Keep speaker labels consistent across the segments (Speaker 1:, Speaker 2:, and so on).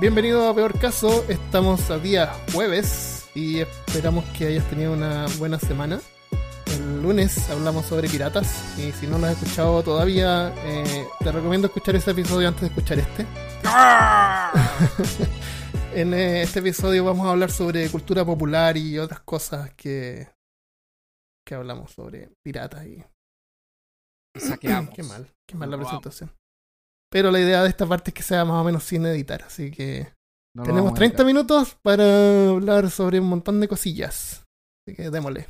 Speaker 1: Bienvenido a Peor Caso, estamos a día jueves y esperamos que hayas tenido una buena semana. El lunes hablamos sobre piratas y si no lo has escuchado todavía, eh, te recomiendo escuchar ese episodio antes de escuchar este. en eh, este episodio vamos a hablar sobre cultura popular y otras cosas que, que hablamos sobre piratas y...
Speaker 2: Saqueamos.
Speaker 1: Qué mal, qué mal la presentación. Pero la idea de esta parte es que sea más o menos sin editar, así que
Speaker 2: No
Speaker 1: tenemos
Speaker 2: vamos a
Speaker 1: 30
Speaker 2: editar.
Speaker 1: minutos para hablar sobre un montón de cosillas. Así que démosle.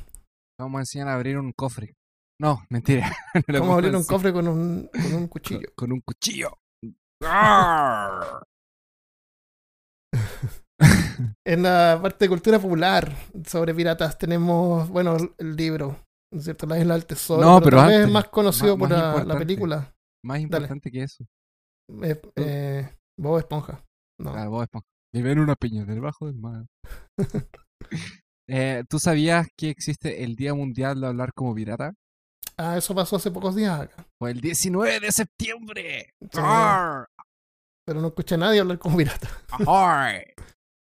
Speaker 2: Vamos a enseñar a abrir un cofre. No, mentira. No
Speaker 1: Vamos a abrir un cofre con un, con un cuchillo.
Speaker 2: Con un cuchillo.
Speaker 1: En la parte de cultura popular sobre piratas tenemos, bueno, el libro, ¿no es ¿cierto? La isla del tesoro.
Speaker 2: No, pero antes,
Speaker 1: es más conocido
Speaker 2: más-
Speaker 1: por
Speaker 2: más
Speaker 1: la, película.
Speaker 2: Más importante que eso.
Speaker 1: Eh, eh, Bob Esponja. No.
Speaker 2: Ah, Bob Esponja. Vive en una piña debajo del mar. Eh, ¿Tú sabías que existe el Día Mundial de Hablar como Pirata?
Speaker 1: Ah, eso pasó hace pocos días acá.
Speaker 2: Fue el 19 de septiembre.
Speaker 1: Sí. Pero no escuché a nadie hablar como pirata.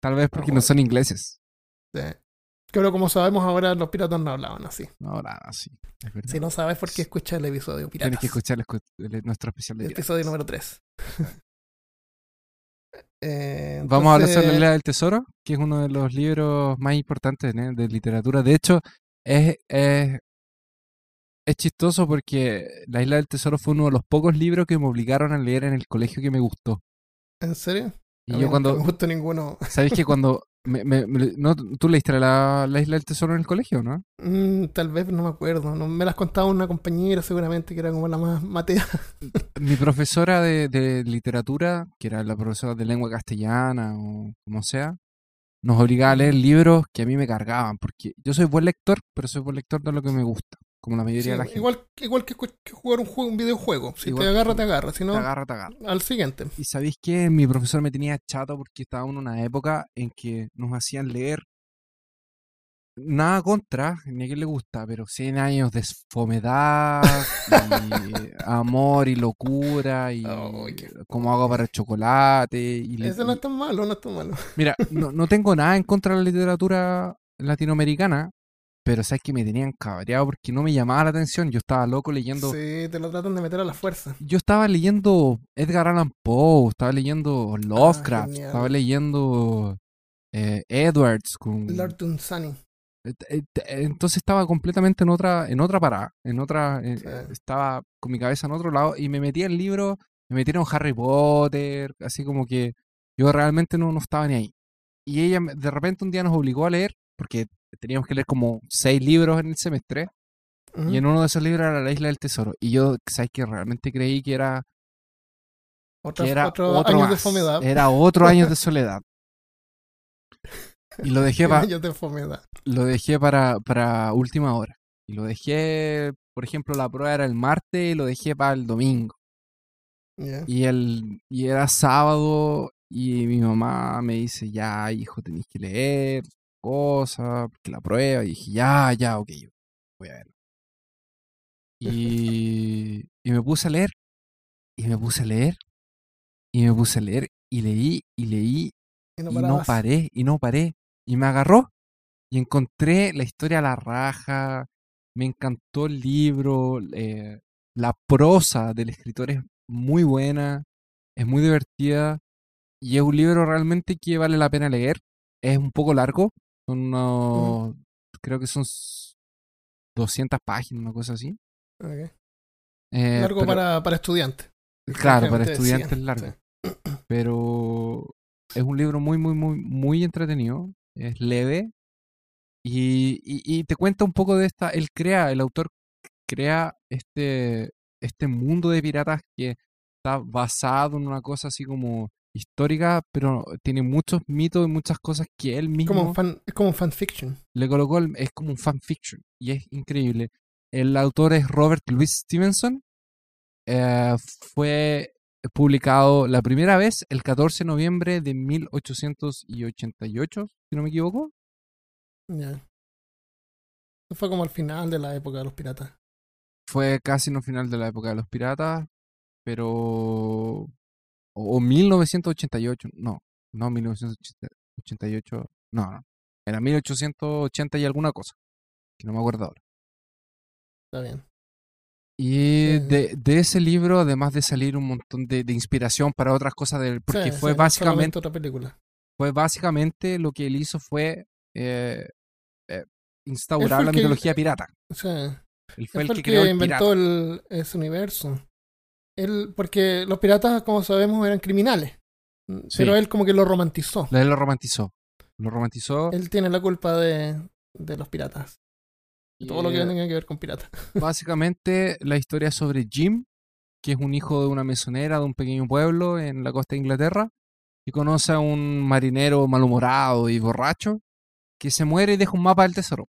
Speaker 2: Tal vez porque no son ingleses.
Speaker 1: Sí. Pero como sabemos ahora, los piratas no hablaban así.
Speaker 2: Ahora sí. Es verdad.
Speaker 1: Si no sabes por qué escucha el episodio Piratas.
Speaker 2: Tienes que escuchar el escu- el- nuestro especial de
Speaker 1: El
Speaker 2: piratas.
Speaker 1: episodio número 3. Eh,
Speaker 2: Vamos a hablar sobre la Isla del Tesoro, que es uno de los libros más importantes ¿no? de literatura. De hecho, es, es, es chistoso porque La Isla del Tesoro fue uno de los pocos libros que me obligaron a leer en el colegio que me gustó.
Speaker 1: ¿En serio?
Speaker 2: Y
Speaker 1: A mí
Speaker 2: yo
Speaker 1: nunca
Speaker 2: cuando,
Speaker 1: me gustó ninguno.
Speaker 2: ¿sabéis que cuando... me- me- me- no, ¿Tú leíste la, la Isla del Tesoro en el colegio, no?
Speaker 1: Mm, tal vez no me acuerdo. No, me las contaba una compañera seguramente que era como la más matea.
Speaker 2: Mi profesora de, de literatura, que era la profesora de lengua castellana o como sea, nos obligaba a leer libros que a mí me cargaban, porque yo soy buen lector, pero soy buen lector de lo que me gusta, como la mayoría
Speaker 1: Sí,
Speaker 2: de la gente.
Speaker 1: igual, igual que, jugar un, juego, un videojuego. Si
Speaker 2: Igual
Speaker 1: te agarra, te agarra. Si no,
Speaker 2: Te agarra, te agarra.
Speaker 1: al siguiente.
Speaker 2: Y sabéis que mi profesor me tenía chato porque estábamos en una época en que nos hacían leer nada contra, ni a quien le gusta, pero 100 años de fomedad, y amor y locura, y
Speaker 1: qué-
Speaker 2: como hago para el chocolate. Y le-
Speaker 1: Ese no es tan malo, no es tan malo.
Speaker 2: Mira, no, no tengo nada en contra de la literatura latinoamericana, pero sabes que me tenían cabreado porque no me llamaba la atención. Yo estaba loco leyendo.
Speaker 1: Sí, te lo tratan de meter a la fuerza.
Speaker 2: Yo estaba leyendo Edgar Allan Poe, estaba leyendo Lovecraft,
Speaker 1: Ah,
Speaker 2: estaba leyendo eh, Edwards. Con,
Speaker 1: Lord Dunsany.
Speaker 2: Eh, eh, eh, Entonces estaba completamente en otra, en otra parada, en otra,
Speaker 1: Sí.
Speaker 2: estaba con mi cabeza en otro lado y me metí en libro, me metieron Harry Potter, así como que yo realmente no, no estaba ni ahí. Y ella de repente un día nos obligó a leer, porque teníamos que leer como seis libros en el semestre,
Speaker 1: Ujú.
Speaker 2: y en uno de esos libros era La Isla del Tesoro. Y yo, ¿sabes que Realmente creí que era,
Speaker 1: Otra-
Speaker 2: que era
Speaker 1: otro
Speaker 2: otro
Speaker 1: años de
Speaker 2: más,
Speaker 1: fomedad.
Speaker 2: Era otro año de soledad. Y lo dejé para
Speaker 1: de
Speaker 2: lo dejé para, para última hora. Y lo dejé, por ejemplo, la prueba era el martes y lo dejé para el domingo.
Speaker 1: Ya.
Speaker 2: Y, el, y era sábado y mi mamá me dice, ya, hijo, tenés que leer cosas, porque la prueba. Y dije, ya, ya, ok, voy a verlo. Y, y me puse a leer, y me puse a leer, y me puse a leer, y leí, y leí,
Speaker 1: Y no
Speaker 2: y no
Speaker 1: parabas.
Speaker 2: paré, y no paré. Y me agarró. Y encontré la historia a la raja. Me encantó el libro. eh, la prosa del escritor es muy buena. Es muy divertida. Y es un libro realmente que vale la pena leer. Es un poco largo. Son unos. Creo que son s- 200 páginas, una cosa así. Eh,
Speaker 1: Largo
Speaker 2: pero-
Speaker 1: para, para estudiantes.
Speaker 2: Claro, para estudiantes
Speaker 1: decían,
Speaker 2: largo.
Speaker 1: sí.
Speaker 2: pero es un libro muy, muy, muy, muy entretenido. Es leve. Y, y- y te cuenta un poco de esta. Él crea, el autor crea este, este mundo de piratas que está basado en una cosa así como histórica, pero tiene muchos mitos y muchas cosas que él mismo
Speaker 1: Como un fan, es como un fanfiction.
Speaker 2: le colocó. el- es como un fanfiction. Y es increíble. El autor es Robert Louis Stevenson. Eh, fue publicado la primera vez el 14 de noviembre de 1888, si no me equivoco.
Speaker 1: Ya. Eso Fue como al final de la época de los piratas.
Speaker 2: Fue casi el final de la época de los piratas, pero... O, o 1988, no. No, 1988. No, no. Era 1880 y alguna cosa. Que no me acuerdo ahora.
Speaker 1: Está bien.
Speaker 2: Y de, de ese libro, además de salir un montón de, de inspiración para otras cosas, del, porque
Speaker 1: Sí,
Speaker 2: fue
Speaker 1: sí,
Speaker 2: básicamente,
Speaker 1: otra película.
Speaker 2: fue básicamente lo que él hizo fue eh, eh, instaurar
Speaker 1: fue el
Speaker 2: la
Speaker 1: que-
Speaker 2: mitología pirata.
Speaker 1: O sea,
Speaker 2: Él fue
Speaker 1: él
Speaker 2: el que creó el
Speaker 1: inventó el, ese universo. Él, porque los piratas, como sabemos, eran criminales. Pero él como que lo romantizó.
Speaker 2: Él lo romantizó. Lo romantizó.
Speaker 1: Él tiene la culpa de, de los piratas.
Speaker 2: y,
Speaker 1: Todo lo que
Speaker 2: eh,
Speaker 1: tenga que ver con piratas.
Speaker 2: Básicamente la historia es sobre Jim, que es un hijo de una mesonera de un pequeño pueblo en la costa de Inglaterra, y conoce a un marinero malhumorado y borracho que se muere y deja un mapa del tesoro.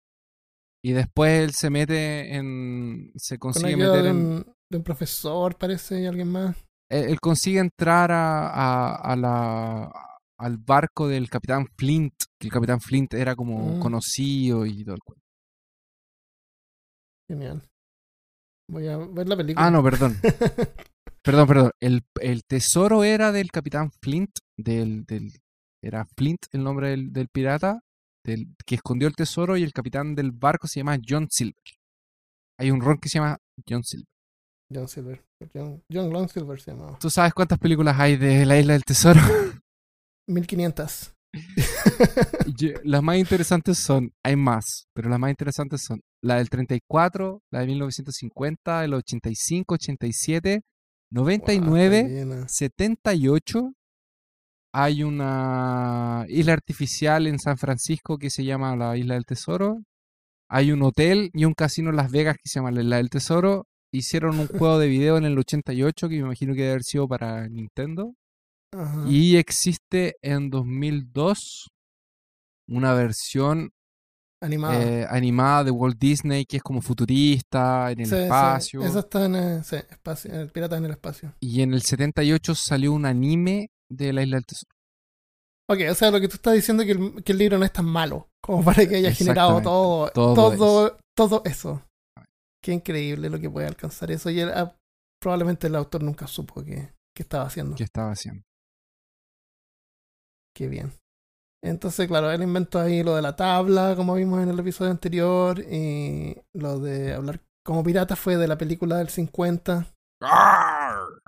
Speaker 2: Y después él se mete en... se
Speaker 1: Con
Speaker 2: consigue meter
Speaker 1: de
Speaker 2: en...
Speaker 1: un, de un profesor, parece, y alguien más.
Speaker 2: Él, él consigue entrar a, a- a la, al barco del capitán Flint, que el capitán Flint era como
Speaker 1: Mm.
Speaker 2: conocido y todo el cuento.
Speaker 1: Genial. Voy a ver la película.
Speaker 2: Ah, no, perdón. Perdón, perdón. El, el tesoro era del capitán Flint, del, del, era Flint el nombre del, del pirata, del, que escondió el tesoro y el capitán del barco se llama John Silver. Hay un ron que se llama John Silver.
Speaker 1: John Silver. John, John Long Silver se llamaba.
Speaker 2: ¿Tú sabes cuántas películas hay de la isla del tesoro?
Speaker 1: 1500.
Speaker 2: Yo- las más interesantes son, hay más, pero las más interesantes son la del 34, la de 1950, el 85, 87,
Speaker 1: Wow,
Speaker 2: 99,
Speaker 1: está llena.
Speaker 2: 78 hay una isla artificial en San Francisco que se llama la Isla del Tesoro. Hay un hotel y un casino en Las Vegas que se llama la Isla del Tesoro. Hicieron un juego de video en el 88 que me imagino que debe haber sido para Nintendo.
Speaker 1: Ajá.
Speaker 2: Y existe en 2002 una versión
Speaker 1: Animada.
Speaker 2: eh, animada de Walt Disney que es como futurista, en el
Speaker 1: Sí, sí,
Speaker 2: espacio.
Speaker 1: Esa está en el, sí, espacio, en el Pirata en el Espacio.
Speaker 2: Y en el 78 salió un anime de la Isla del Tesoro.
Speaker 1: Ok, o sea, lo que tú estás diciendo es que el, que el libro no es tan malo como para que haya generado todo
Speaker 2: todo,
Speaker 1: todo, eso. Qué increíble lo que puede alcanzar eso. Y él, ah, probablemente el autor nunca supo que, que estaba haciendo.
Speaker 2: que estaba haciendo.
Speaker 1: Qué bien. Entonces, claro, él inventó ahí lo de la tabla, como vimos en el episodio anterior, y lo de hablar como pirata fue de la película del 50.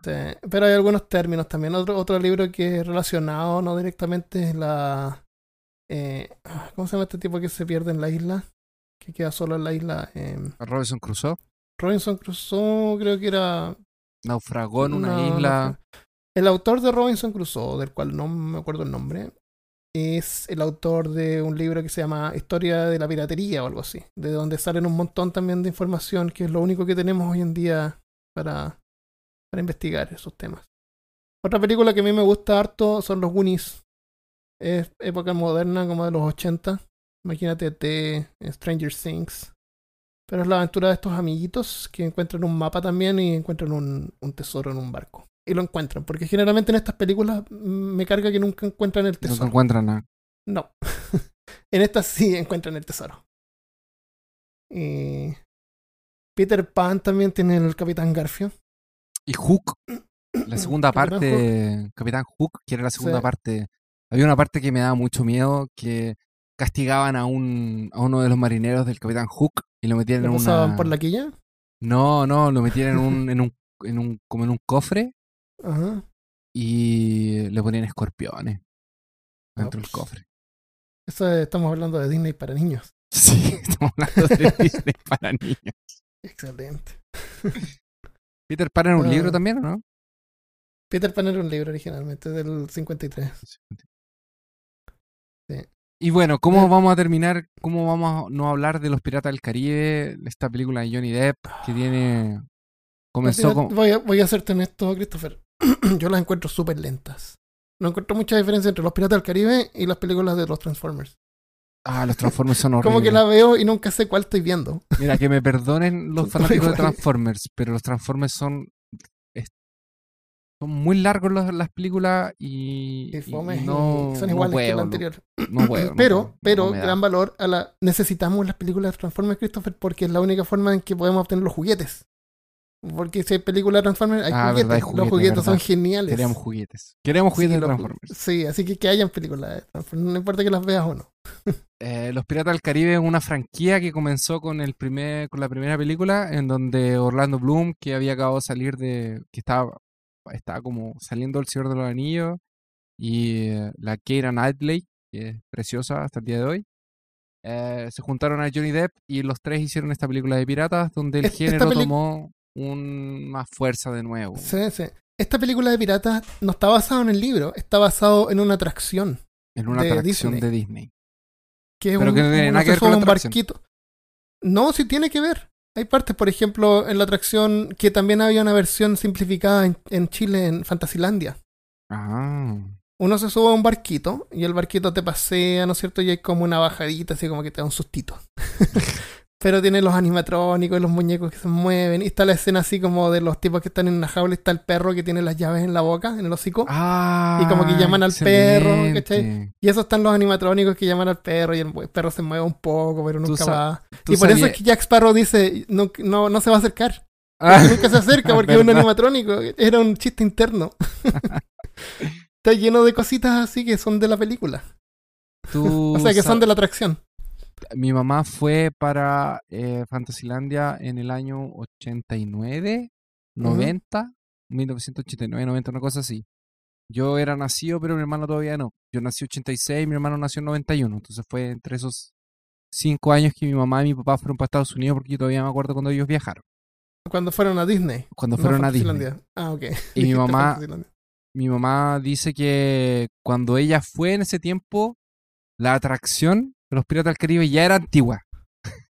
Speaker 1: Sí, Pero hay algunos términos también. Otro, otro libro que es relacionado, no directamente, es la... eh, ¿Cómo se llama este tipo que se pierde en la isla? Que queda solo en la isla. Eh,
Speaker 2: Robinson Crusoe
Speaker 1: Robinson Crusoe, creo que era...
Speaker 2: naufragó en una isla.
Speaker 1: El autor de Robinson Crusoe, del cual no me acuerdo el nombre, es el autor de un libro que se llama Historia de la Piratería o algo así, de donde salen un montón también de información, que es lo único que tenemos hoy en día para, para investigar esos temas. Otra película que a mí me gusta harto son los Goonies. Es época moderna, como de los 80. Imagínate T, Stranger Things. Pero es la aventura de estos amiguitos que encuentran un mapa también y encuentran un, un tesoro en un barco. Y lo encuentran, porque generalmente en estas películas me carga que nunca encuentran el tesoro.
Speaker 2: se encuentran nada.
Speaker 1: No. en estas sí encuentran el tesoro. Y Peter Pan también tiene el Capitán Garfio.
Speaker 2: Y Hook, la segunda
Speaker 1: Capitán
Speaker 2: parte, Capitán Hook, que era la segunda
Speaker 1: Sí.
Speaker 2: parte. Había una parte que me daba mucho miedo, que castigaban a un a uno de los marineros del Capitán Hook y lo metían
Speaker 1: ¿Lo
Speaker 2: en una
Speaker 1: por la quilla?
Speaker 2: No, no, lo metían en un, en un, en un, como en un cofre
Speaker 1: Ajá.
Speaker 2: y le ponían escorpiones dentro del cofre.
Speaker 1: Eso es- estamos hablando de Disney para niños.
Speaker 2: Sí, estamos hablando de Disney para niños.
Speaker 1: Excelente.
Speaker 2: Peter Pan era un
Speaker 1: Ah.
Speaker 2: libro también, ¿o no?
Speaker 1: Peter Pan era un libro originalmente del 53.
Speaker 2: Y bueno, ¿cómo
Speaker 1: Eh.
Speaker 2: vamos a terminar? ¿Cómo vamos a no hablar de los Piratas del Caribe? Esta película de Johnny Depp que tiene... Comenzó con...
Speaker 1: voy, a, voy a hacerte honesto, Christopher. Yo las encuentro súper lentas. No encuentro mucha diferencia entre los Piratas del Caribe y las películas de los Transformers.
Speaker 2: Ah, los Transformers son horribles.
Speaker 1: Como que la veo y nunca sé cuál estoy viendo.
Speaker 2: Mira, que me perdonen los fanáticos de. Transformers, pero los Transformers son... son muy largos los- las películas y, no,
Speaker 1: son
Speaker 2: no
Speaker 1: iguales que
Speaker 2: puedo,
Speaker 1: la
Speaker 2: no-
Speaker 1: anterior.
Speaker 2: No, puedo. no
Speaker 1: pero, pero,
Speaker 2: no
Speaker 1: gran valor a la. Necesitamos las películas de Transformers, Christopher, porque es la única forma en que podemos obtener los juguetes. Porque si hay películas de Transformers, hay
Speaker 2: Ah,
Speaker 1: juguetes.
Speaker 2: verdad, hay
Speaker 1: Los
Speaker 2: juguetes,
Speaker 1: son geniales.
Speaker 2: Queremos juguetes. Queremos juguetes
Speaker 1: Sí,
Speaker 2: de
Speaker 1: los-
Speaker 2: Transformers.
Speaker 1: Sí, así que que hayan películas de Transformers. No importa que las veas o no.
Speaker 2: Eh, Los Piratas del Caribe es una franquicia que comenzó con el primer, con la primera película, en donde Orlando Bloom, que había acabado de salir de, que estaba, estaba como saliendo del Señor de los Anillos, y eh, la Keira Knightley, que es preciosa hasta el día de hoy, eh, se juntaron a Johnny Depp y los tres hicieron esta película de piratas, donde el
Speaker 1: Es-
Speaker 2: género tomó un- más fuerza de nuevo.
Speaker 1: Sí, sí. Esta película de piratas no está basada en el libro, está basado en una atracción.
Speaker 2: En una
Speaker 1: de
Speaker 2: atracción
Speaker 1: Disney.
Speaker 2: de Disney.
Speaker 1: Que es
Speaker 2: Pero
Speaker 1: un,
Speaker 2: que no tiene nada que ver con
Speaker 1: un barquito. No, sí tiene que ver. Hay partes, por ejemplo, en la atracción que también había una versión simplificada en, en Chile, en Fantasilandia.
Speaker 2: Ah.
Speaker 1: Uno se sube a un barquito y el barquito te pasea, ¿no es cierto? Y hay como una bajadita, así como que te da un sustito. Pero tiene los animatrónicos y los muñecos que se mueven. Y está la escena así como de los tipos que están en una jaula y está el perro que tiene las llaves en la boca, en el hocico.
Speaker 2: Ah,
Speaker 1: Y como que llaman al perro. ¿cachai? Y esos están los animatrónicos que llaman al perro y el perro se mueve un poco, pero nunca va.
Speaker 2: ¿Tú
Speaker 1: Y por eso es que Jack Sparrow dice, no, no, no se va a acercar.
Speaker 2: Ah,
Speaker 1: Nunca se acerca porque es un animatrónico. Era un chiste interno. Está lleno de cositas así que son de la película.
Speaker 2: tú
Speaker 1: O sea, que son de la atracción.
Speaker 2: Mi mamá fue para eh, Fantasilandia en el año 89, 90, 1989, 90, una cosa así. Yo era nacido, pero mi hermano todavía no. Yo nací 86, mi hermano nació en 91. Entonces fue entre esos cinco años que mi mamá y mi papá fueron para Estados Unidos porque yo todavía me acuerdo cuando ellos viajaron.
Speaker 1: Cuando fueron a Disney.
Speaker 2: Cuando
Speaker 1: no
Speaker 2: fueron a Disney.
Speaker 1: Ah, ok.
Speaker 2: Y mi mamá-. Mi mamá dice que cuando ella fue en ese tiempo, la atracción de los Piratas del Caribe ya era antigua.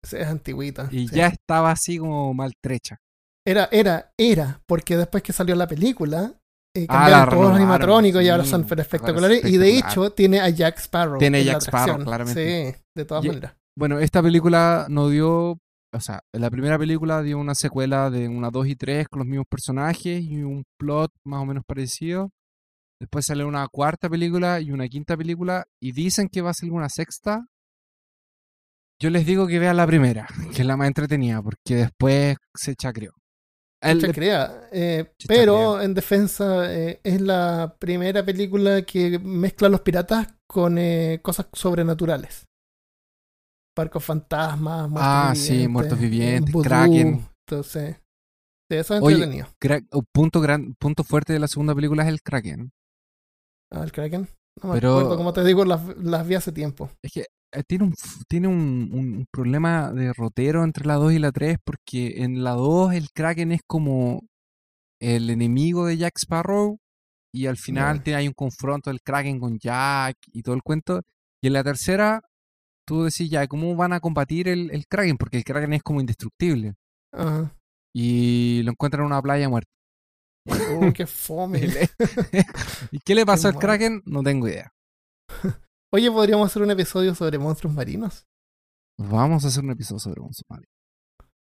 Speaker 1: Sí, es antigüita.
Speaker 2: Y
Speaker 1: sí.
Speaker 2: ya estaba así como maltrecha.
Speaker 1: Era, era, era, porque después que salió la película, eh,
Speaker 2: Ah,
Speaker 1: cambiaron
Speaker 2: la
Speaker 1: todos los animatrónicos y ahora son espectaculares. Y de hecho tiene a Jack Sparrow.
Speaker 2: Tiene
Speaker 1: en la
Speaker 2: Jack Sparrow, claramente.
Speaker 1: Sí, de todas
Speaker 2: Y-
Speaker 1: maneras.
Speaker 2: Bueno, esta película no dio, o sea, la primera película dio una secuela de una 2 y 3 con los mismos personajes y un plot más o menos parecido. Después sale una cuarta película y una quinta película y dicen que va a salir una sexta. Yo les digo que vean la primera, que es la más entretenida, porque después se chacreó. El-
Speaker 1: Se crea. eh, pero en defensa, eh, es la primera película que mezcla a los piratas con eh, cosas sobrenaturales. Barcos fantasmas, muertos
Speaker 2: Ah,
Speaker 1: vivientes.
Speaker 2: sí, muertos vivientes,
Speaker 1: vudú.
Speaker 2: Kraken.
Speaker 1: Entonces, eso es
Speaker 2: Oye,
Speaker 1: entretenido.
Speaker 2: un punto, gran, punto fuerte de la segunda película es el Kraken.
Speaker 1: Ah, el Kraken. No me
Speaker 2: Pero-
Speaker 1: acuerdo, como te digo, las, las vi hace tiempo.
Speaker 2: Es que tiene un, tiene un, un- problema de rotero entre la 2 y la 3 porque en la 2 el Kraken es como el enemigo de Jack Sparrow y al final tiene, hay un confronto del Kraken con Jack y todo el cuento. Y en la tercera tú decís ya, ¿cómo van a combatir el, el Kraken? Porque el Kraken es como indestructible y lo encuentran en una playa muerto.
Speaker 1: Uh, qué fome.
Speaker 2: ¿Y qué le pasó al. Kraken? No tengo idea.
Speaker 1: Oye, podríamos hacer un episodio sobre monstruos marinos.
Speaker 2: Vamos a hacer un episodio sobre un Somali.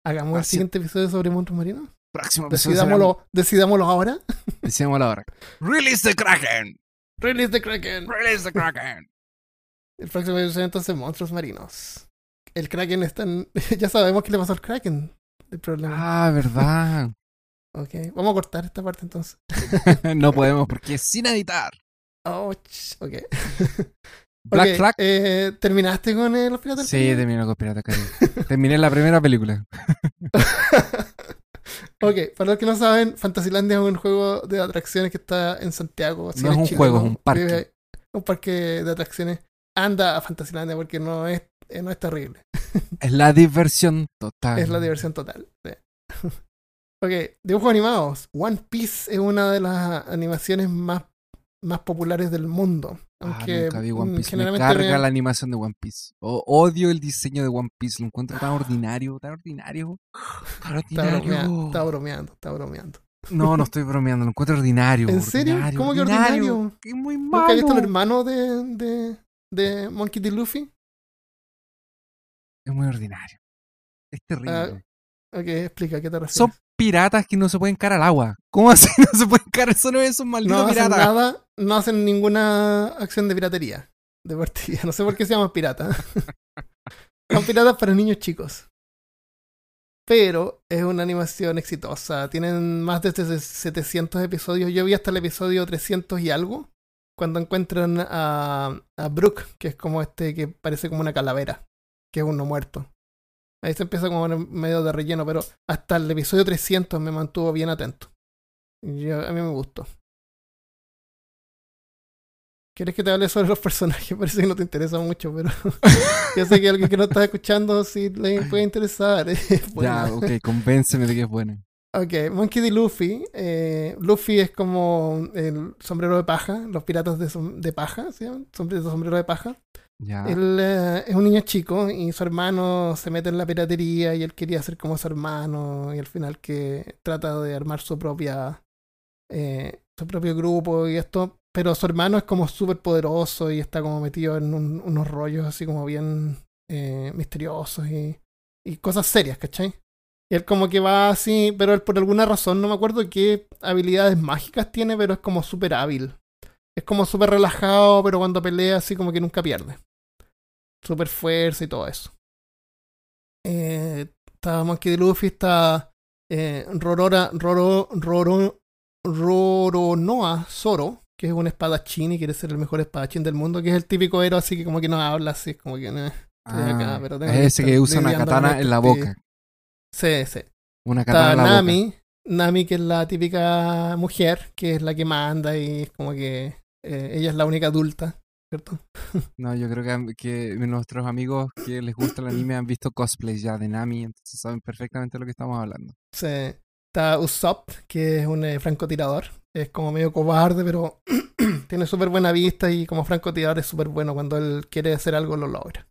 Speaker 1: Hagamos el siguiente episodio sobre monstruos marinos.
Speaker 2: Próximo episodio.
Speaker 1: Decidámoslo, decidámoslo ahora.
Speaker 2: Decíamoslo ahora. Release the Kraken.
Speaker 1: Release the Kraken.
Speaker 2: Release the Kraken.
Speaker 1: El próximo episodio entonces monstruos marinos. El Kraken está en... ya sabemos qué le pasó al Kraken. El problema.
Speaker 2: Ah, verdad.
Speaker 1: Ok, vamos a cortar esta parte entonces.
Speaker 2: no podemos porque es sin editar.
Speaker 1: Oh, ch- ok.
Speaker 2: Black
Speaker 1: Ok,
Speaker 2: Flag.
Speaker 1: eh, ¿Terminaste con eh, los piratas? del
Speaker 2: Sí,
Speaker 1: Caribe?
Speaker 2: terminé con Pirata Caribe. Terminé la primera película.
Speaker 1: ok, para los que no saben, Fantasylandia es un juego de atracciones que está en Santiago. si
Speaker 2: No es un juego, es un parque.
Speaker 1: vive- Un parque de atracciones. Anda a Fantasylandia porque no es, eh, no es terrible.
Speaker 2: Es la diversión total.
Speaker 1: Es la diversión total. sí. ok, dibujos animados. One Piece es una de las animaciones más, más populares del mundo.
Speaker 2: Ah,
Speaker 1: Aunque
Speaker 2: nunca vi One
Speaker 1: mm,
Speaker 2: Piece. Me
Speaker 1: generalmente
Speaker 2: carga
Speaker 1: me-
Speaker 2: la animación de One Piece. O- odio el diseño de One Piece. Lo encuentro tan ordinario, tan ordinario. Tan
Speaker 1: Está bromeando, está bromeando, está bromeando.
Speaker 2: No, no estoy bromeando. Lo encuentro ordinario.
Speaker 1: ¿En serio?
Speaker 2: ordinario,
Speaker 1: ¿Cómo que ordinario?
Speaker 2: Es muy malo.
Speaker 1: ¿Nunca has visto el hermano de, de, de Monkey D. Luffy?
Speaker 2: Es muy ordinario. Es terrible.
Speaker 1: Ah, Ok, explica, ¿qué te refieres?
Speaker 2: Son piratas que no se pueden caer al agua. ¿Cómo así no se pueden caer? Eso no es un maldito
Speaker 1: no hacen
Speaker 2: pirata.
Speaker 1: nada, no hacen ninguna acción de piratería. De partida. No sé por qué se llaman piratas. Son piratas para niños chicos. pero es una animación exitosa. Tienen más de 700 episodios. Yo vi hasta el episodio 300 y algo. Cuando encuentran a, a Brooke, que es como este que parece como una calavera, que es uno muerto. Ahí se empieza como en medio de relleno, pero hasta el episodio 300 me mantuvo bien atento. Yo, a mí me gustó. ¿Quieres que te hable sobre los personajes? Parece que no te interesa mucho, pero yo sé que alguien que no está escuchando sí le puede interesar.
Speaker 2: ya, ok, convénceme de que es buena.
Speaker 1: Ok, Monkey D. Luffy. Eh, Luffy es como el sombrero de paja, los piratas de, de paja, ¿sí? sombrero, sombrero de paja. Él eh, es un niño chico y su hermano se mete en la piratería y él quería ser como su hermano y al final que trata de armar su propia eh, su propio grupo y esto pero su hermano es como súper poderoso y está como metido en unos rollos así como bien eh, misteriosos y, y, cosas serias, ¿cachai? Y él como que va así, pero él por alguna razón, no me acuerdo qué habilidades mágicas tiene, pero es como súper hábil. Es como súper relajado, pero cuando pelea así como que nunca pierde. Súper fuerza y todo eso. Eh, está Monkey D. Luffy, está eh, Rorora, Roro, Roro, Roronoa Zoro, que es un espadachín y quiere ser el mejor espadachín del mundo, que es el típico héroe así que como que no habla, así como que no.
Speaker 2: Ah, pero es ese que usa una katana en la boca.
Speaker 1: Sí, sí.
Speaker 2: Una katana en la
Speaker 1: Nami, boca. Nami, que es la típica mujer, que es la que manda y es como que eh, ella es la única adulta, ¿cierto?
Speaker 2: No, yo creo que, que, nuestros amigos que les gusta el anime han visto cosplays ya de Nami, entonces saben perfectamente de lo que estamos hablando.
Speaker 1: Sí. Está Usopp, que es un eh, francotirador. Es como medio cobarde, pero tiene súper buena vista y como francotirador es súper bueno. Cuando él quiere hacer algo, lo logra.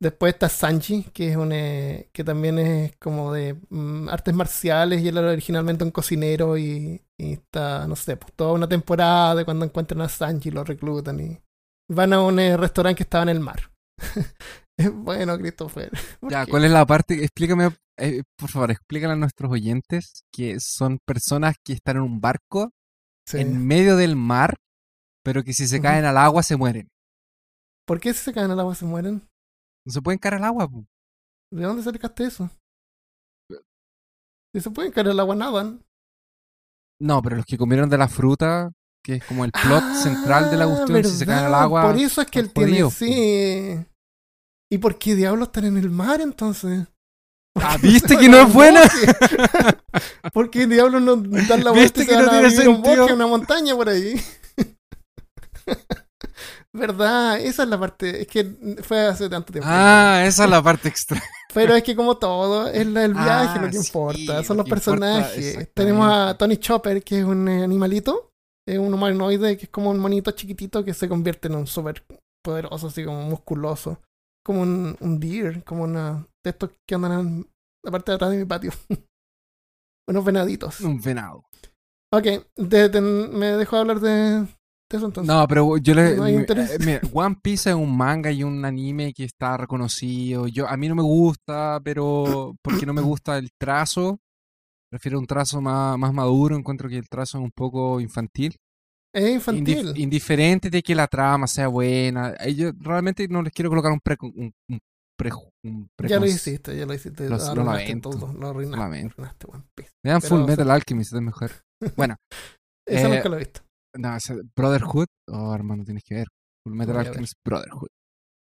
Speaker 1: Después está Sanji, que es un eh, que también es como de mm, artes marciales y él era originalmente un cocinero y, está, no sé, pues, toda una temporada de cuando encuentran a Sanji lo reclutan y van a un eh, restaurante que estaba en el mar. bueno, Christopher.
Speaker 2: Ya, ¿cuál es la parte? Explícame eh, por favor, explícale a nuestros oyentes que son personas que están en un barco en medio del mar, pero que si se caen al agua se mueren.
Speaker 1: ¿Por qué si se caen al agua se mueren?
Speaker 2: No se pueden caer al agua.
Speaker 1: ¿De dónde sacaste eso? Si se pueden caer al agua, nadan.
Speaker 2: No, pero los que comieron de la fruta, que es como el plot central de la ah, cuestión, si se caen al agua.
Speaker 1: Por eso es que el tiene. Sí. ¿Y por qué diablos están en el mar entonces?
Speaker 2: Ah, ¿viste que no es buena?
Speaker 1: Porque el diablo no dan la vuelta y que no tiene sentido? un bosque, una montaña por ahí. ¿Verdad? Esa es la parte. Es que fue hace tanto tiempo.
Speaker 2: Ah, esa es la parte extra.
Speaker 1: Pero es que, como todo, es el viaje lo que ah, importa. Son los personajes. Tenemos a Tony Chopper, que es un animalito. Es un humanoide que es como un monito chiquitito que se convierte en un súper poderoso, así como musculoso. Como un, un deer, como una de estos que andan en la parte de atrás de mi patio. Unos venaditos.
Speaker 2: Un venado.
Speaker 1: Ok, me dejo hablar de, eso entonces.
Speaker 2: No, pero yo le. mira, One Piece es un manga y un anime que está reconocido. Yo, a mí no me gusta, pero porque no me gusta el trazo. Prefiero un trazo más, más maduro. Encuentro que el trazo es un poco infantil.
Speaker 1: Es infantil.
Speaker 2: indiferente de que la trama sea buena. Yo realmente no les quiero colocar un, pre, un, un
Speaker 1: ya lo hiciste, ya lo hiciste.
Speaker 2: Los,
Speaker 1: lo,
Speaker 2: lo lamento.
Speaker 1: Todo, lo arruinaste,
Speaker 2: Vean Full Metal Alchemist, es mejor. Bueno.
Speaker 1: Eso eh, nunca lo he visto.
Speaker 2: No, Brotherhood. Oh, hermano, tienes que ver. Full Metal Alchemist Brotherhood.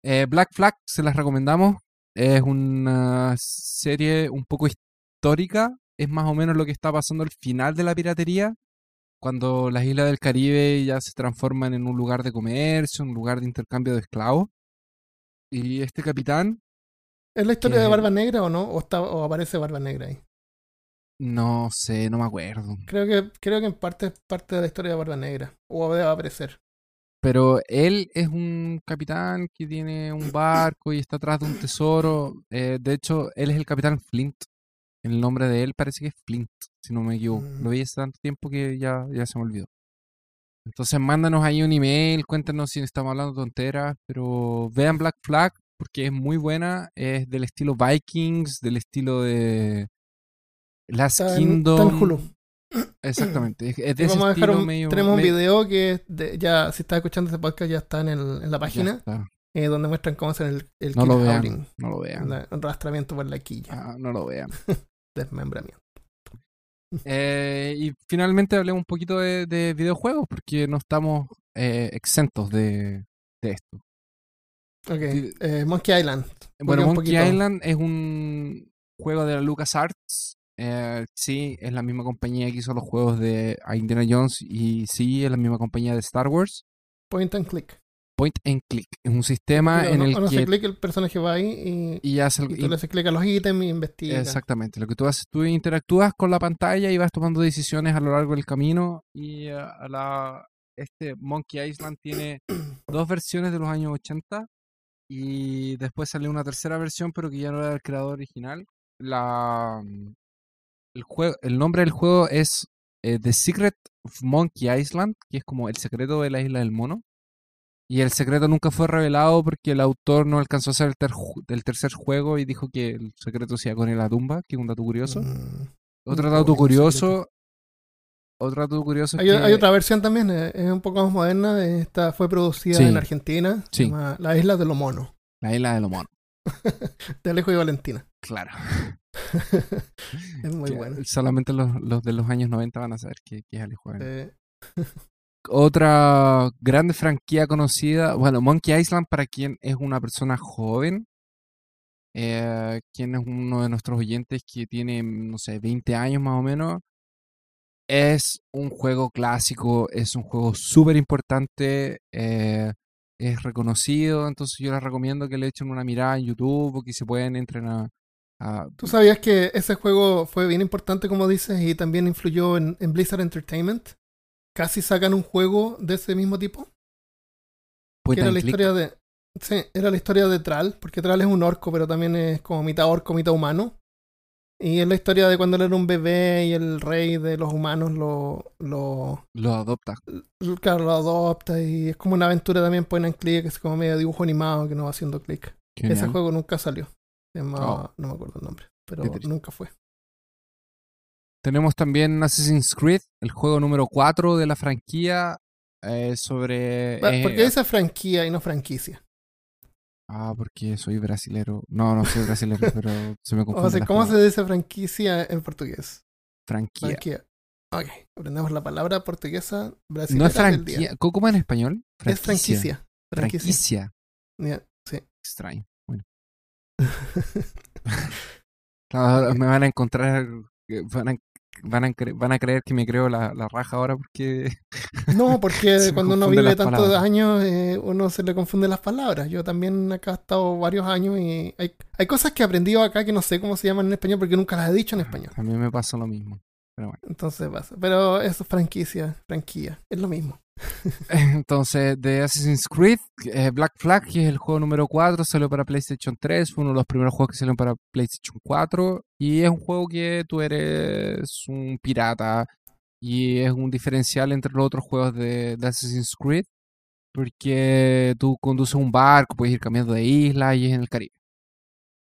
Speaker 2: Eh, Black Flag, se las recomendamos. Es una serie un poco histórica. Es más o menos lo que está pasando al final de la piratería. Cuando las islas del Caribe ya se transforman en un lugar de comercio, un lugar de intercambio de esclavos. Y este capitán.
Speaker 1: ¿Es la historia de Barba Negra o no? ¿O, está, o aparece Barba Negra ahí?
Speaker 2: No sé, no me acuerdo.
Speaker 1: Creo que, creo que en parte es parte de la historia de Barba Negra. O debe aparecer.
Speaker 2: Pero él es un capitán que tiene un barco y está atrás de un tesoro. Eh, de hecho, él es el capitán Flint. El nombre de él parece que es Flint, si no me equivoco. Lo mm. vi hace tanto tiempo que ya, ya se me olvidó. Entonces mándanos ahí un email, cuéntanos si estamos hablando tonteras, pero vean Black Flag porque es muy buena, es del estilo Vikings, del estilo de Last Kingdom. Exactamente, es, de ese estilo
Speaker 1: medio, Tenemos un video que ya, si estás escuchando este podcast, ya está en, el, en la página. eh, donde muestran cómo hacen el, el
Speaker 2: No lo vean.
Speaker 1: howling,
Speaker 2: No lo vean.
Speaker 1: la- el rastramiento por la quilla,
Speaker 2: Ah, no lo vean.
Speaker 1: desmembramiento.
Speaker 2: Eh, y finalmente hablemos un poquito de, de videojuegos, porque no estamos eh, exentos de, de esto.
Speaker 1: Ok, Monkey Island.
Speaker 2: Bueno,
Speaker 1: un
Speaker 2: Monkey. Island es un juego de la LucasArts. Eh, sí, es la misma compañía que hizo los juegos de Indiana Jones y sí, es la misma compañía de Star Wars.
Speaker 1: Point and click.
Speaker 2: Point and Click es un sistema en
Speaker 1: no,
Speaker 2: el
Speaker 1: no
Speaker 2: que
Speaker 1: clic, el personaje va ahí y,
Speaker 2: y hace
Speaker 1: y
Speaker 2: el-
Speaker 1: tú le haces clic a los ítems y investigas.
Speaker 2: Exactamente. Lo que tú haces, tú interactúas con la pantalla y vas tomando decisiones a lo largo del camino. Y eh, a la, este Monkey Island tiene dos versiones de los años 80 y después salió una tercera versión, pero que ya no era del creador original. La, mm, el, juego, el nombre del juego es eh, The Secret of Monkey Island, que es como el secreto de la isla del mono. Y el secreto nunca fue revelado porque el autor no alcanzó a hacer el, ter- el tercer juego y dijo que el secreto se iba con la tumba, que es un dato curioso.
Speaker 1: Mm.
Speaker 2: Otro
Speaker 1: un
Speaker 2: dato
Speaker 1: poco
Speaker 2: curioso. Otro dato curioso es
Speaker 1: Hay,
Speaker 2: que
Speaker 1: hay otra versión también, eh, es un poco más moderna. Esta fue producida
Speaker 2: Sí.
Speaker 1: en Argentina. Se llama La Isla de los Monos.
Speaker 2: la isla de los monos.
Speaker 1: De Alejo y Valentina.
Speaker 2: Claro.
Speaker 1: Es muy
Speaker 2: Que
Speaker 1: bueno.
Speaker 2: Solamente los, los de los años 90 van a saber que, que es Valentina.
Speaker 1: Eh,
Speaker 2: Otra grande franquicia conocida, bueno, Monkey Island para quien es una persona joven, eh, quien es uno de nuestros oyentes que tiene, no sé, 20 años más o menos, es un juego clásico, es un juego súper importante, eh, es reconocido, entonces yo les recomiendo que le echen una mirada en YouTube o que se pueden entrenar. A
Speaker 1: ¿Tú sabías que ese juego fue bien importante, como dices, y también influyó en, en Blizzard Entertainment? Casi sacan un juego de ese mismo tipo.
Speaker 2: point
Speaker 1: que era la
Speaker 2: click.
Speaker 1: historia de. Sí, era la historia de Tral, porque Tral es un orco, pero también es como mitad orco, mitad humano. Y es la historia de cuando él era un bebé y el rey de los humanos lo, lo,
Speaker 2: Lo adopta.
Speaker 1: claro, lo adopta. Y es como una aventura también point and click, es como medio dibujo animado que no va haciendo clic. Ese juego nunca salió. Se
Speaker 2: Oh.
Speaker 1: No me acuerdo el nombre, pero nunca fue.
Speaker 2: Tenemos también Assassin's Creed, el juego número 4 de la franquicia eh, sobre... Eh,
Speaker 1: ¿Por qué dice franquicia y no franquicia?
Speaker 2: Ah, porque soy brasilero. No, no soy brasilero, pero se me
Speaker 1: O
Speaker 2: confunde.
Speaker 1: sea, ¿cómo
Speaker 2: palabras.
Speaker 1: se dice franquicia en portugués?
Speaker 2: Franquía.
Speaker 1: Franquicia. Ok, aprendemos la palabra portuguesa brasileña.
Speaker 2: No es franquicia. ¿Cómo cómo en español?
Speaker 1: Es franquicia. Franquicia.
Speaker 2: Franquicia.
Speaker 1: Ya, sí.
Speaker 2: Extraño. Claro, me van a encontrar... Van a, van a, cre- van a creer que me creo la, la raja ahora porque...
Speaker 1: No, porque cuando uno vive tantos
Speaker 2: palabras.
Speaker 1: años, eh, uno se le confunde las palabras. Yo también acá he estado varios años y hay, hay cosas que he aprendido acá que no sé cómo se llaman en español porque nunca las he dicho en español.
Speaker 2: A mí me pasa lo mismo. Pero bueno.
Speaker 1: Entonces pasa. Pero eso es franquicia, franquía. Es lo mismo.
Speaker 2: Entonces, de Assassin's Creed, eh, Black Flag, que es el juego número 4, salió para PlayStation 3, fue uno de los primeros juegos que salieron para PlayStation 4, y es un juego que tú eres un pirata, y es un diferencial entre los otros juegos de, de Assassin's Creed, porque tú conduces un barco, puedes ir cambiando de isla y es en el Caribe.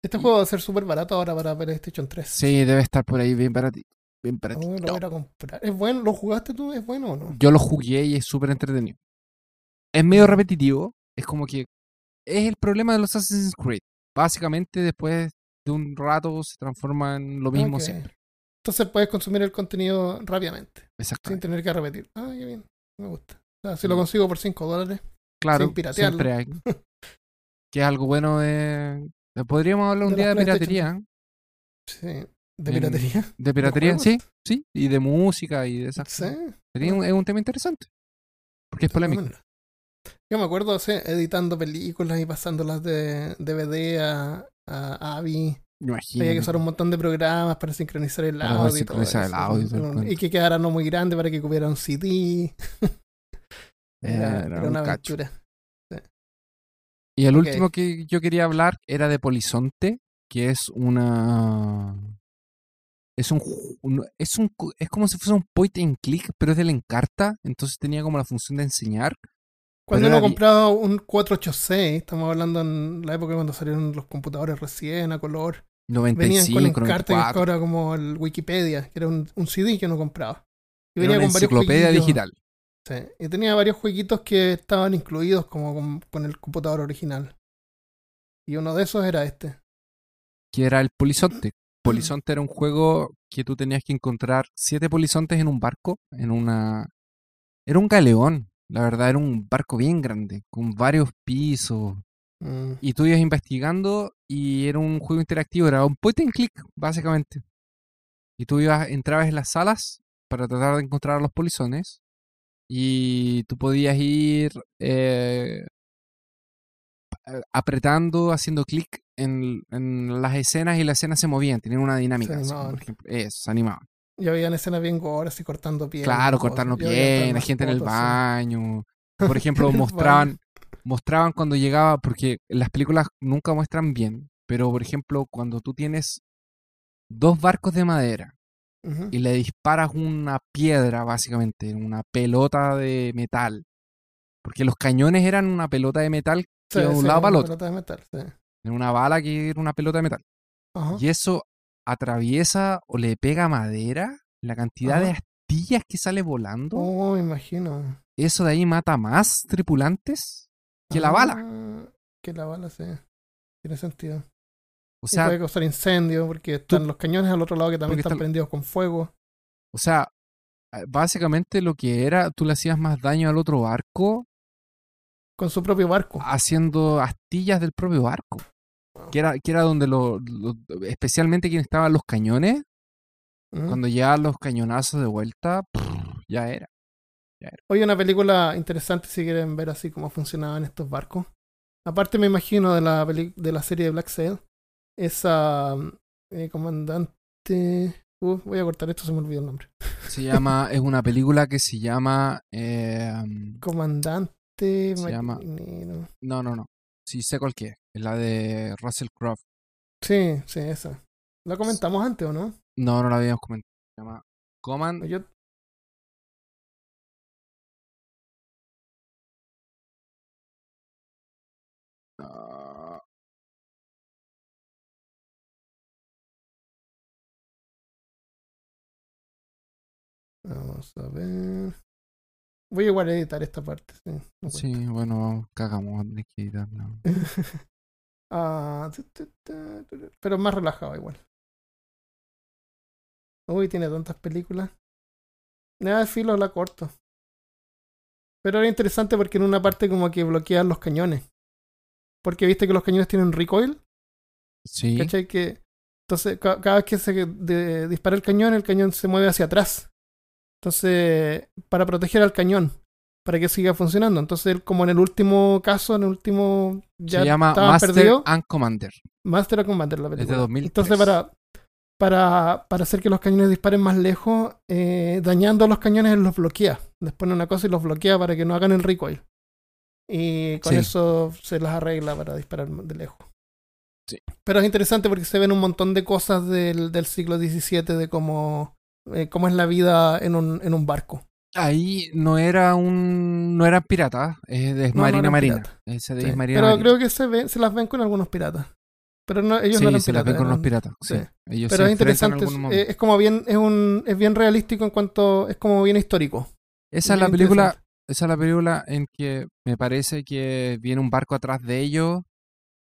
Speaker 1: Este juego va a ser súper barato ahora para PlayStation 3.
Speaker 2: Sí, debe estar por ahí bien baratito. Bien
Speaker 1: Oh,
Speaker 2: baratito.
Speaker 1: lo voy a ir a comprar. ¿Es bueno? ¿Lo jugaste tú? ¿Es bueno o no?
Speaker 2: Yo lo jugué y es súper entretenido. Es medio repetitivo. Es como que es el problema de los Assassin's Creed. Básicamente, después de un rato se transforma en lo mismo siempre.
Speaker 1: Entonces puedes consumir el contenido rápidamente, sin
Speaker 2: Exactamente.
Speaker 1: tener que repetir. Ah, qué bien. Me gusta. O sea, si lo consigo por 5 dólares.
Speaker 2: Claro,
Speaker 1: sin piratearlo.
Speaker 2: siempre hay. que es algo bueno de. Podríamos hablar un
Speaker 1: De
Speaker 2: día de piratería.
Speaker 1: Sí. ¿De
Speaker 2: En-
Speaker 1: piratería?
Speaker 2: De piratería,
Speaker 1: juegos?
Speaker 2: sí, sí. Y de música y de esas
Speaker 1: Sí.
Speaker 2: cosas. Sería un- es un tema interesante. Porque es polémico.
Speaker 1: Yo me acuerdo, sí, editando películas y pasándolas de DVD a, a AVI.
Speaker 2: Imagínate.
Speaker 1: Había que usar un montón de programas para sincronizar el
Speaker 2: Para
Speaker 1: audio. y todo
Speaker 2: sincronizar el
Speaker 1: eso.
Speaker 2: audio y el
Speaker 1: Un-
Speaker 2: cuento.
Speaker 1: Y que quedara no muy grande para que cupiera un CD. Era,
Speaker 2: Era
Speaker 1: era
Speaker 2: un
Speaker 1: una
Speaker 2: cacho.
Speaker 1: aventura.
Speaker 2: Y el último que yo quería hablar era de Polizonte, que es una. Es un, es un es como si fuese un point and click, pero es de la encarta, entonces tenía como la función de enseñar.
Speaker 1: Cuando uno compraba un 486, estamos hablando en la época cuando salieron los computadores recién a color, venían
Speaker 2: 95,
Speaker 1: con Encarta, que es
Speaker 2: 94.
Speaker 1: ahora como el Wikipedia, que era un, un CD que uno compraba. Y
Speaker 2: Era
Speaker 1: venía
Speaker 2: una
Speaker 1: con
Speaker 2: enciclopedia digital.
Speaker 1: Sí, y tenía varios jueguitos que estaban incluidos como con, con el computador original. Y uno de esos era este.
Speaker 2: que era el Polizonte. Polizonte era un juego que tú tenías que encontrar siete polizontes en un barco, en una... Era un galeón, la verdad, era un barco bien grande, con varios pisos.
Speaker 1: Mm,
Speaker 2: Y tú ibas investigando y era un juego interactivo, era un point and click, básicamente. Y tú ibas, entrabas en las salas para tratar de encontrar a los polizones y tú podías ir eh, apretando, haciendo clic en, en las escenas y las escenas se movían, tenían una dinámica. Como,
Speaker 1: animaban.
Speaker 2: por ejemplo, eso, se animaban.
Speaker 1: Y habían escenas bien gore, así cortando piel.
Speaker 2: Claro, cortarnos bien, la gente en el baño. Por ejemplo, mostraban, mostraban cuando llegaba, porque las películas nunca muestran bien, pero por ejemplo, cuando tú tienes dos barcos de madera y le disparas una piedra, básicamente, una pelota de metal, porque los cañones eran una pelota de metal iba de un lado para el otro,
Speaker 1: de metal, sí.
Speaker 2: en una bala que era una pelota de metal.
Speaker 1: Ajá.
Speaker 2: Y eso atraviesa o le pega madera, la cantidad de astillas que sale volando.
Speaker 1: Oh, me imagino.
Speaker 2: eso de ahí mata más tripulantes que la bala.
Speaker 1: Ah, Que la bala, sí. Tiene sentido.
Speaker 2: O
Speaker 1: y puede
Speaker 2: sea,
Speaker 1: causar incendio porque están los cañones al otro lado que también están- prendidos con fuego.
Speaker 2: o sea, eh, básicamente lo que era, tú le hacías más daño al otro barco
Speaker 1: Con su propio barco.
Speaker 2: haciendo astillas del propio barco. Que era, que era donde lo, lo- especialmente quien estaban los cañones,
Speaker 1: Mm.
Speaker 2: cuando llegaban los cañonazos de vuelta, ya era.
Speaker 1: Hoy una película interesante si quieren ver así cómo funcionaban estos barcos. Aparte me imagino de la de la serie de Black Sail, esa eh, comandante... Uh, voy a cortar esto, se me olvidó el nombre.
Speaker 2: Se llama, es una película que se llama, eh,
Speaker 1: Comandante...
Speaker 2: Se llama- no, no, no, sí sé cuál que es, es la de Russell Crowe.
Speaker 1: Sí, sí, esa. ¿La comentamos antes o no?
Speaker 2: No, no la habíamos comentado. Se llama Command
Speaker 1: Yo...
Speaker 2: Ah,
Speaker 1: Vamos a ver. Voy a igual a editar esta parte. Sí, no
Speaker 2: sí, bueno, cagamos, tener que editarla.
Speaker 1: Ah, pero más relajado igual. Uy, tiene tantas películas. Nada, filo la corto. Pero era interesante porque en una parte como que bloquean los cañones. Porque viste que los cañones tienen recoil.
Speaker 2: Sí,
Speaker 1: ¿Cachai? Que, entonces, ca- cada vez que se de- dispara el cañón, el cañón se mueve hacia atrás. Entonces, para proteger al cañón, para que siga funcionando. Entonces, como en el último caso, en el último. Ya
Speaker 2: se llama Master
Speaker 1: perdido.
Speaker 2: and Commander.
Speaker 1: Master of Commander, la película.
Speaker 2: 2003.
Speaker 1: Entonces, para, para, para hacer que los cañones disparen más lejos, eh, dañando los cañones, él los bloquea. Les pone una cosa y los bloquea para que no hagan el recoil. Y con
Speaker 2: Sí.
Speaker 1: eso se las arregla para disparar de lejos.
Speaker 2: Sí.
Speaker 1: Pero es interesante porque se ven un montón de cosas del, del siglo XVII de cómo, eh, cómo es la vida en un, en un barco.
Speaker 2: Ahí no era un. No eran piratas, es de
Speaker 1: No,
Speaker 2: Marina Marina.
Speaker 1: piratas.
Speaker 2: Ese de
Speaker 1: Sí.
Speaker 2: Marina
Speaker 1: Pero
Speaker 2: Marina.
Speaker 1: creo que se, ven, se las ven con algunos piratas. Pero no, ellos
Speaker 2: sí,
Speaker 1: no eran
Speaker 2: se las ven con
Speaker 1: eran-
Speaker 2: los piratas. Sí.
Speaker 1: sí.
Speaker 2: Ellos
Speaker 1: Pero
Speaker 2: se
Speaker 1: es interesante, es, es como bien, es un, es bien realístico en cuanto, es como bien histórico.
Speaker 2: Esa es la película. Esa es la película en que me parece que viene un barco atrás de ellos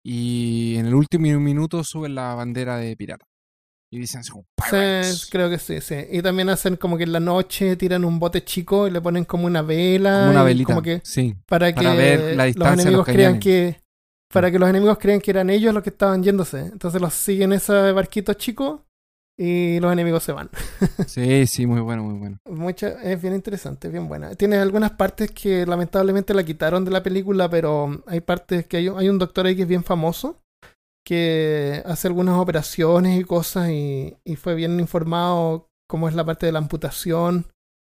Speaker 2: y en el último minuto suben la bandera de pirata. Y dicen
Speaker 1: Sí,
Speaker 2: "Pirates".
Speaker 1: creo que sí, sí. Y también hacen como que en la noche tiran un bote chico y le ponen como una vela.
Speaker 2: como una velita.
Speaker 1: Como que
Speaker 2: Sí.
Speaker 1: para que
Speaker 2: ver la
Speaker 1: los enemigos crean que para que los enemigos crean que eran ellos los que estaban yéndose. Entonces los siguen ese barquito chico y los enemigos se van.
Speaker 2: Sí, sí, muy bueno, muy bueno.
Speaker 1: Mucha, es bien interesante, es bien buena. Tiene algunas partes que lamentablemente la quitaron de la película, pero hay partes que hay, hay un doctor ahí que es bien famoso, que hace algunas operaciones y cosas y, y fue bien informado cómo es la parte de la amputación.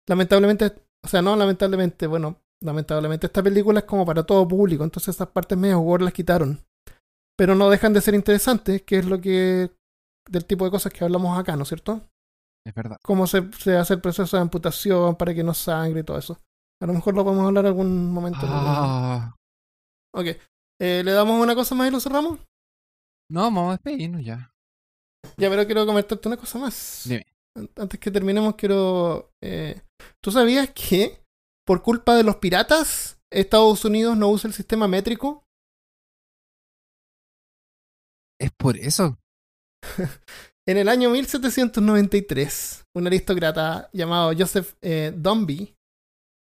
Speaker 1: Lamentablemente, o sea, no lamentablemente, bueno, lamentablemente esta película es como para todo público, entonces esas partes medio gore las quitaron. Pero no dejan de ser interesantes, que es lo que del tipo de cosas que hablamos acá, ¿no es cierto?
Speaker 2: Es verdad.
Speaker 1: cómo se, se hace el proceso de amputación para que no sangre y todo eso. A lo mejor lo podemos hablar algún momento.
Speaker 2: Ah,
Speaker 1: Ok. Eh, ¿Le damos una cosa más y lo cerramos?
Speaker 2: No, vamos a despedirnos ya.
Speaker 1: Ya, pero quiero comentarte una cosa más.
Speaker 2: Dime.
Speaker 1: Antes que terminemos, quiero... eh, ¿Tú sabías que por culpa de los piratas, Estados Unidos no usa el sistema métrico?
Speaker 2: Es por eso.
Speaker 1: En el año 1793, un aristócrata llamado Joseph eh, Dombey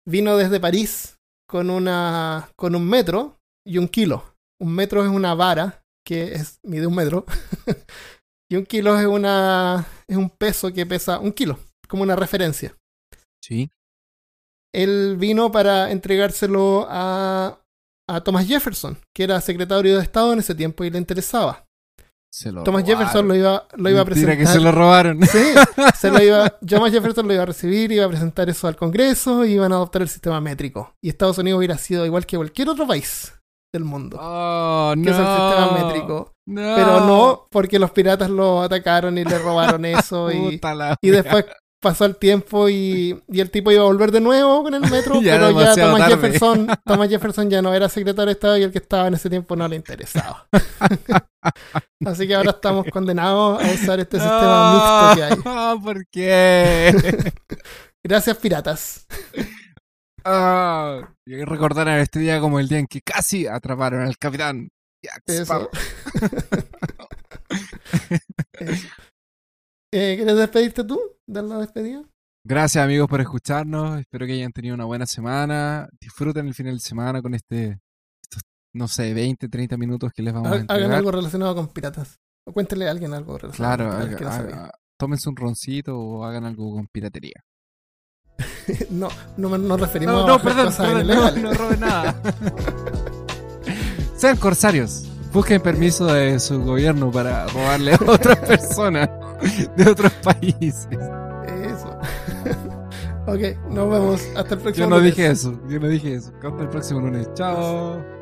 Speaker 1: vino desde París con, una, con un metro y un kilo. Un metro es una vara que es, mide un metro y un kilo es, una, es un peso que pesa un kilo, como una referencia.
Speaker 2: Sí.
Speaker 1: Él vino para entregárselo a, a Thomas Jefferson, que era secretario de Estado en ese tiempo y le interesaba.
Speaker 2: Se lo
Speaker 1: Thomas
Speaker 2: robaron.
Speaker 1: Jefferson lo iba, lo iba a presentar.
Speaker 2: que se lo robaron.
Speaker 1: Sí, se lo iba, Thomas Jefferson lo iba a recibir, iba a presentar eso al Congreso y iban a adoptar el sistema métrico. Y Estados Unidos hubiera sido igual que cualquier otro país del mundo,
Speaker 2: Oh, no.
Speaker 1: que es el sistema métrico.
Speaker 2: No.
Speaker 1: Pero no porque los piratas lo atacaron y le robaron eso y, y después pasó el tiempo y, y el tipo iba a volver de nuevo con el metro,
Speaker 2: Ya
Speaker 1: pero ya Thomas
Speaker 2: tarde.
Speaker 1: Jefferson, Thomas Jefferson ya no era secretario de Estado y el que estaba en ese tiempo no le interesaba. Así que ahora estamos condenados a usar este sistema mixto que hay.
Speaker 2: No, ¿por qué?
Speaker 1: Gracias, piratas.
Speaker 2: Ah, y recordarán este día como el día en que casi atraparon al capitán Jack Sparrow.
Speaker 1: Eh, ¿Quieres despedirte tú? ¿Dar la despedida?
Speaker 2: Gracias amigos por escucharnos. Espero que hayan tenido una buena semana. Disfruten el final de semana con este, estos, no sé, 20, 30 minutos que les vamos a entregar.
Speaker 1: Hagan algo relacionado con piratas. O cuéntele a alguien algo relacionado
Speaker 2: Claro,
Speaker 1: con piratas
Speaker 2: haga- tómense un roncito o hagan algo con piratería.
Speaker 1: No, no nos referimos
Speaker 2: No,
Speaker 1: a
Speaker 2: no, perdón,
Speaker 1: cosas
Speaker 2: perdón, no,
Speaker 1: ilegales.
Speaker 2: no roben nada. Sean corsarios. Busquen permiso de su gobierno para robarle a otras personas de otros países.
Speaker 1: Eso. ok, nos vemos. Hasta el próximo
Speaker 2: Yo no
Speaker 1: lunes.
Speaker 2: dije eso, yo no dije eso. Hasta el próximo lunes. Chao.